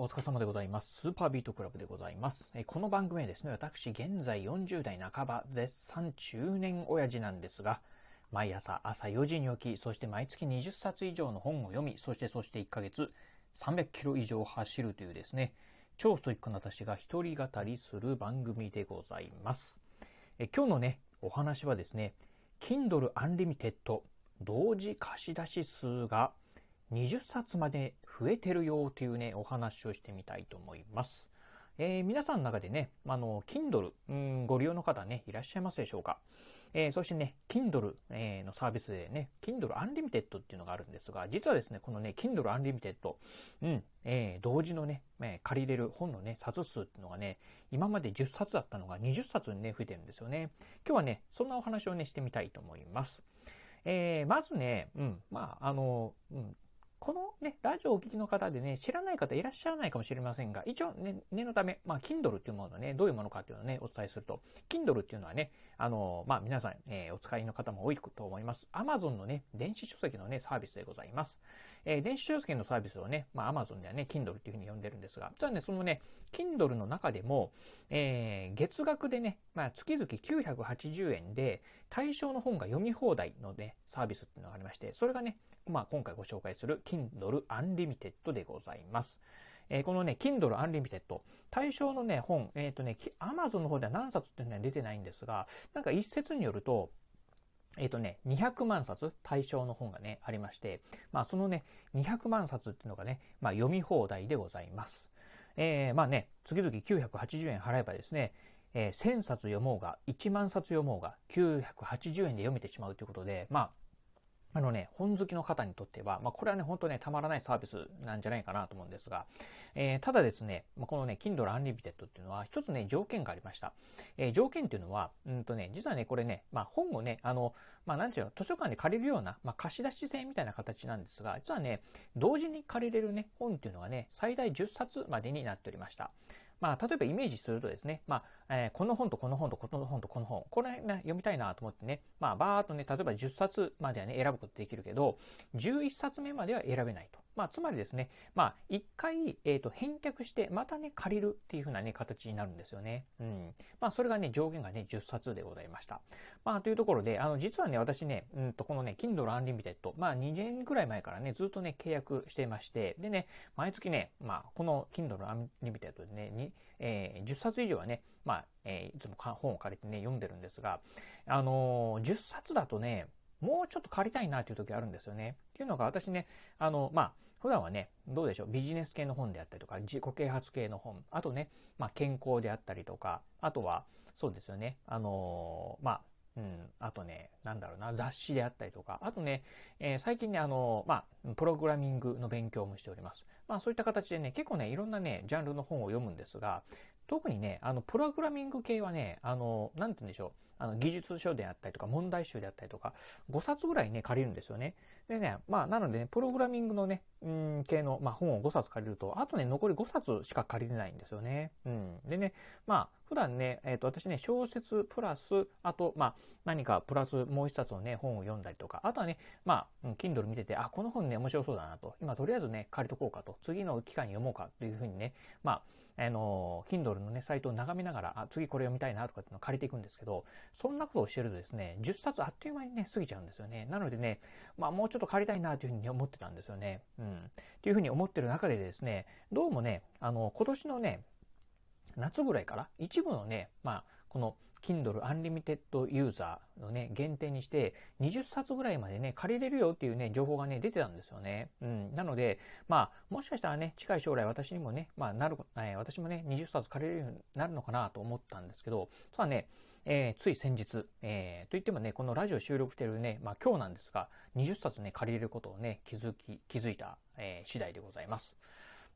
お疲れ様でございます。スーパービートクラブでございます。えこの番組はですね、私現在40代半ば、絶賛中年親父なんですが、毎朝朝4時に起き、そして毎月20冊以上の本を読み、そしてそして1ヶ月300キロ以上走るというですね、超ストイックな私が一人語りする番組でございます。え今日のね、お話はですね、Kindle Unlimited 同時貸し出し数が20冊まで増えてるよというね、お話をしてみたいと思います。えー、皆さんの中でね、あの、Kindle、うん、ご利用の方ね、いらっしゃいますでしょうか？えー、そしてね、Kindle、えー、のサービスでね、Kindle Unlimited っていうのがあるんですが、実はですね、このね、Kindle Unlimited、うん、えー、同時のね、え借りれる本のね、冊数っていうのがね、今まで10冊だったのが20冊にね、増えてるんですよね。今日はね、そんなお話をね、してみたいと思います。えー、まずね、うん、まあ、あの、うん、このね、ラジオをお聞きの方でね、知らない方いらっしゃらないかもしれませんが、一応ね、念のため、まあ、Kindle っていうものね、どういうものかっていうのをね、お伝えすると、Kindle っていうのはね、あの、まあ、皆さん、えー、お使いの方も多いと思います。Amazon のね、電子書籍のね、サービスでございます。えー、電子書籍のサービスをね、まあ、Amazon ではね、Kindle っていうふうに呼んでるんですが、実はね、そのね、Kindle の中でも、えー、月額でね、まあ、月々980円で、対象の本が読み放題のね、サービスっていうのがありまして、それがね、まあ、今回ご紹介する Kindle Unlimited でございます。えー、このね、Kindle Unlimited、対象のね、本、えっ、ー、とね、Amazon の方では何冊っていうのは出てないんですが、なんか一説によると、えっ、ー、とね、200万冊対象の本がね、ありまして、まあそのね、200万冊っていうのがね、まあ読み放題でございます。えー、まあね、次々980円払えばですね、えー、1000冊読もうが、1万冊読もうが、980円で読めてしまうということで、まあ、あのね、本好きの方にとっては、まあ、これはね、本当ね、たまらないサービスなんじゃないかなと思うんですが、えー、ただですね、まあ、このね、Kindle Unlimited っていうのは、一つね、条件がありました。えー、条件っていうのは、うんとね、実はね、これね、まあ、本をね、あの、まあ、なんていうの、図書館で借りるような、まあ、貸し出し制みたいな形なんですが、実はね、同時に借りれるね、本っていうのがね、最大10冊までになっておりました。まあ、例えばイメージするとですね、まあ、えー、この本とこの本とこの本とこの本、この辺、ね、読みたいなと思ってね、まあ、ばーっとね、例えば10冊まではね、選ぶことできるけど、11冊目までは選べないと。まあ、つまりですね、まあ、一回、えっ、ー、と、返却して、またね、借りるっていう風なね、形になるんですよね。うん。まあ、それがね、上限がね、10冊でございました。まあ、というところで、あの、実はね、私ね、うんと、このね、Kindle Unlimited、まあ、2年くらい前からね、ずっとね、契約していまして、でね、毎月ね、まあ、この Kindle Unlimited でね、にえー、10冊以上はね、まあ、えー、いつも本を借りてね、読んでるんですが、あのー、10冊だとね、もうちょっと借りたいなという時あるんですよね。っていうのが私ね、あの、まあ、普段はね、どうでしょう、ビジネス系の本であったりとか、自己啓発系の本、あとね、まあ、健康であったりとか、あとは、そうですよね、あのー、まあ、うん、あとね、なんだろうな、雑誌であったりとか、あとね、えー、最近ね、あの、まあ、プログラミングの勉強もしております。まあ、そういった形でね、結構ね、いろんなね、ジャンルの本を読むんですが、特にね、あの、プログラミング系はね、あの、なんて言うんでしょう、あの、技術書であったりとか、問題集であったりとか、5冊ぐらいね、借りるんですよね。でね、まあ、なのでね、プログラミングのね、うん、系の、まあ、本を5冊借りると、あとね、残り5冊しか借りれないんですよね。うん。でね、まあ、普段ね、えっ、ー、と、私ね、小説プラス、あと、まあ、何かプラスもう一冊のね、本を読んだりとか、あとはね、まあ、Kindle 見てて、あ、この本ね、面白そうだなと。今、とりあえずね、借りとこうかと。次の機会に読もうかというふうにね、まあ、あの、Kindle のね、サイトを眺めながら、あ、次これ読みたいなとかっていうのを借りていくんですけど、そんなことをしてるとですね、10冊あっという間にね、過ぎちゃうんですよね。なのでね、まあ、もうちょっと借りたいなというふうに思ってたんですよね。うん。っていうふうに思ってる中でですね、どうもね、あの、今年のね、夏ぐらいから一部のね、まあ、この Kindle Unlimited ユーザーのね、限定にして、20冊ぐらいまでね、借りれるよっていうね、情報がね、出てたんですよね。うん。なので、まあ、もしかしたらね、近い将来私にもね、まあ、なる、えー、私もね、20冊借りれるようになるのかなと思ったんですけど、実はね、えー、つい先日、えー、といってもね、このラジオ収録してるね、まあ今日なんですが、20冊ね、借りれることをね、気づき、気づいた、えー、次第でございます。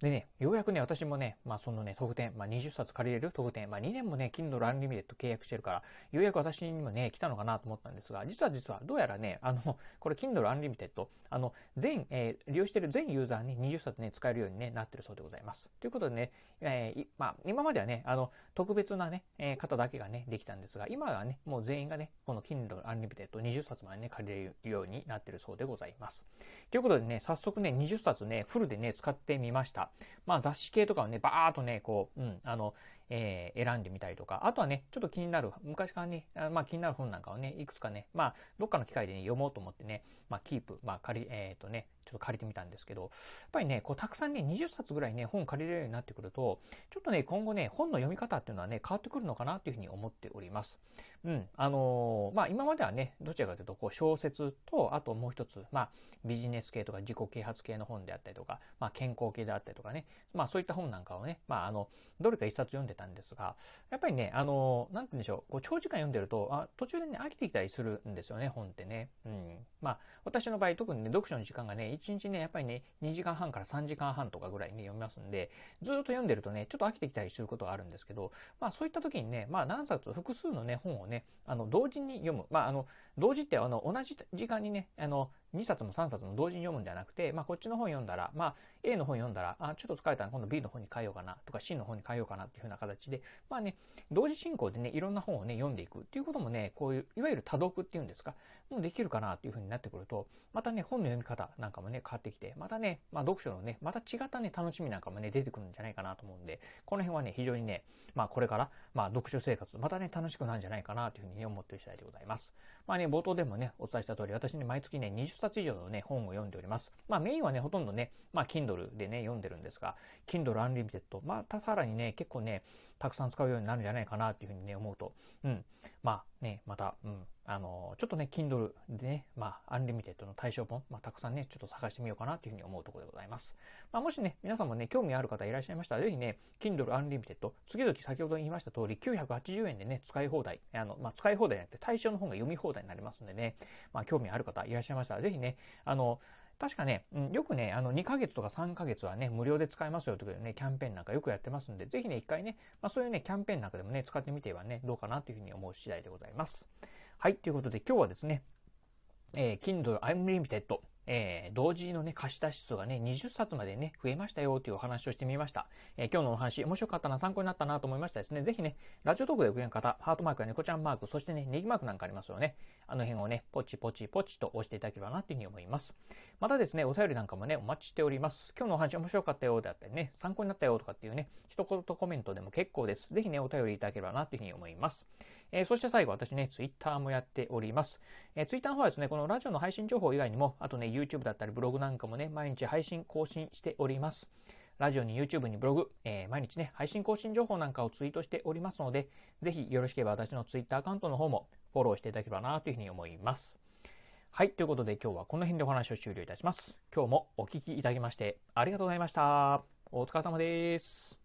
でね、ようやくね、私もね、まあそのね、特典、まあ20冊借りれる特典、まあ2年もね、Kindle Unlimited 契約してるから、ようやく私にもね、来たのかなと思ったんですが、実は実は、どうやらね、あの、これ Kindle Unlimited、あの、全、えー、利用してる全ユーザーに20冊ね、使えるように、ね、なってるそうでございます。ということでね、えー、まあ、今まではね、あの、特別なね、えー、方だけがね、できたんですが、今はね、もう全員がね、この Kindle Unlimited 20冊までね、借りれるようになってるそうでございます。ということでね、早速ね、20冊ね、フルでね、使ってみました。まあ雑誌系とかをね、バーっとね、こう、うん、あの、えー、選んでみたりとか、あとはね、ちょっと気になる、昔からね、あまあ気になる本なんかをね、いくつかね、まあ、どっかの機会で、ね、読もうと思ってね、まあ、キープ、まあ、借り、えっ、ー、とね、ちょっと借りてみたんですけど、やっぱりね、こう、たくさんね、20冊ぐらいね、本借りれるようになってくると、ちょっとね、今後ね、本の読み方っていうのはね、変わってくるのかなというふうに思っております。うん。あのー、まあ、今まではね、どちらかというと、こう、小説と、あともう一つ、まあ、ビジネス系とか自己啓発系の本であったりとか、まあ、健康系であったりとかね、まあ、そういった本なんかをね、まあ、あの、どれか一冊読んでたんですが、やっぱりね、あの、なんて言うんでしょう、こう長時間読んでると、あ途中でね、飽きてきたりするんですよね、本ってね。うん。まあ、私の場合、特にね、読書の時間がね、1日ね、やっぱりね、2時間半から3時間半とかぐらいね、読みますんで、ずっと読んでるとね、ちょっと飽きてきたりすることがあるんですけど、まあ、そういった時にね、まあ、何冊、複数のね、本をね、あの、同時に読む。まあ、あの、同時って、あの、同じ時間にね、あの、2冊も3冊も同時に読むんではなくて、まあ、こっちの本読んだら、まあ、A の本読んだら、あ、ちょっと疲れたら今度 B の本に変えようかなとか C の本に変えようかなっていう風な形で、まあね、同時進行でね、いろんな本をね、読んでいくっていうこともね、こういう、いわゆる多読っていうんですか、もうできるかなっていう風になってくると、またね、本の読み方なんかもね、変わってきて、またね、まあ、読書のね、また違ったね、楽しみなんかもね、出てくるんじゃないかなと思うんで、この辺はね、非常にね、まあ、これから、まあ、読書生活、またね、楽しくなるんじゃないかなという風に、思ってる次第でございます。まあね、冒頭でもね、お伝えした通り、私ね、毎月ね、20冊以上のね、本を読んでおります。まあメインはね、ほとんどね、まあ Kindle でね、読んでるんですが、Kindle Unlimited、またさらにね、結構ね、たくさん使うようになるんじゃないかなっていうふうにね、思うと、うん。まあね、また、うん。あの、ちょっとね、Kindle でね、まあ、 Unlimited の対象本、まあ、たくさんね、ちょっと探してみようかなというふうに思うところでございます。まあ、もしね、皆さんもね、興味ある方いらっしゃいましたら、ぜひね、Kindle Unlimited、月々先ほど言いました通り、980円でね、使い放題、あの、まあ、使い放題じゃなくて、対象の本が読み放題になりますんでね、まあ、興味ある方いらっしゃいましたら、ぜひね、あの、確かね、うん、よくね、あの、2ヶ月とか3ヶ月はね、無料で使えますよということでね、キャンペーンなんかよくやってますんで、ぜひね、一回ね、まあそういうね、キャンペーンなんかでもね、使ってみてはね、どうかなというふうに思う次第でございます。はい、ということで今日はですね、えー、Kindle Unlimited えー、同時のね、貸し出し数がね、20冊までね、増えましたよというお話をしてみました。えー、今日のお話、面白かったな、参考になったなと思いましたですね。ぜひね、ラジオトークでおくれる方、ハートマークや猫ちゃんマーク、そしてね、ネギマークなんかありますよね。あの辺をね、ポチポチポチと押していただければなというふうに思います。またですね、お便りなんかもね、お待ちしております。今日のお話面白かったよであったりね、参考になったよとかっていうね、一言コメントでも結構です。ぜひね、お便りいただければなというふうに思います。えー、そして最後、私ね、ツイッターもやっております。えー、ツイッターの方はですね、このラジオの配信情報以外にも、あとね、YouTube だったりブログなんかもね、毎日配信更新しております。ラジオに YouTube にブログ、えー、毎日ね、配信更新情報なんかをツイートしておりますので、ぜひよろしければ私の Twitter アカウントの方もフォローしていただければなというふうに思います。はい、ということで今日はこの辺でお話を終了いたします。今日もお聴きいただきましてありがとうございました。お疲れ様です。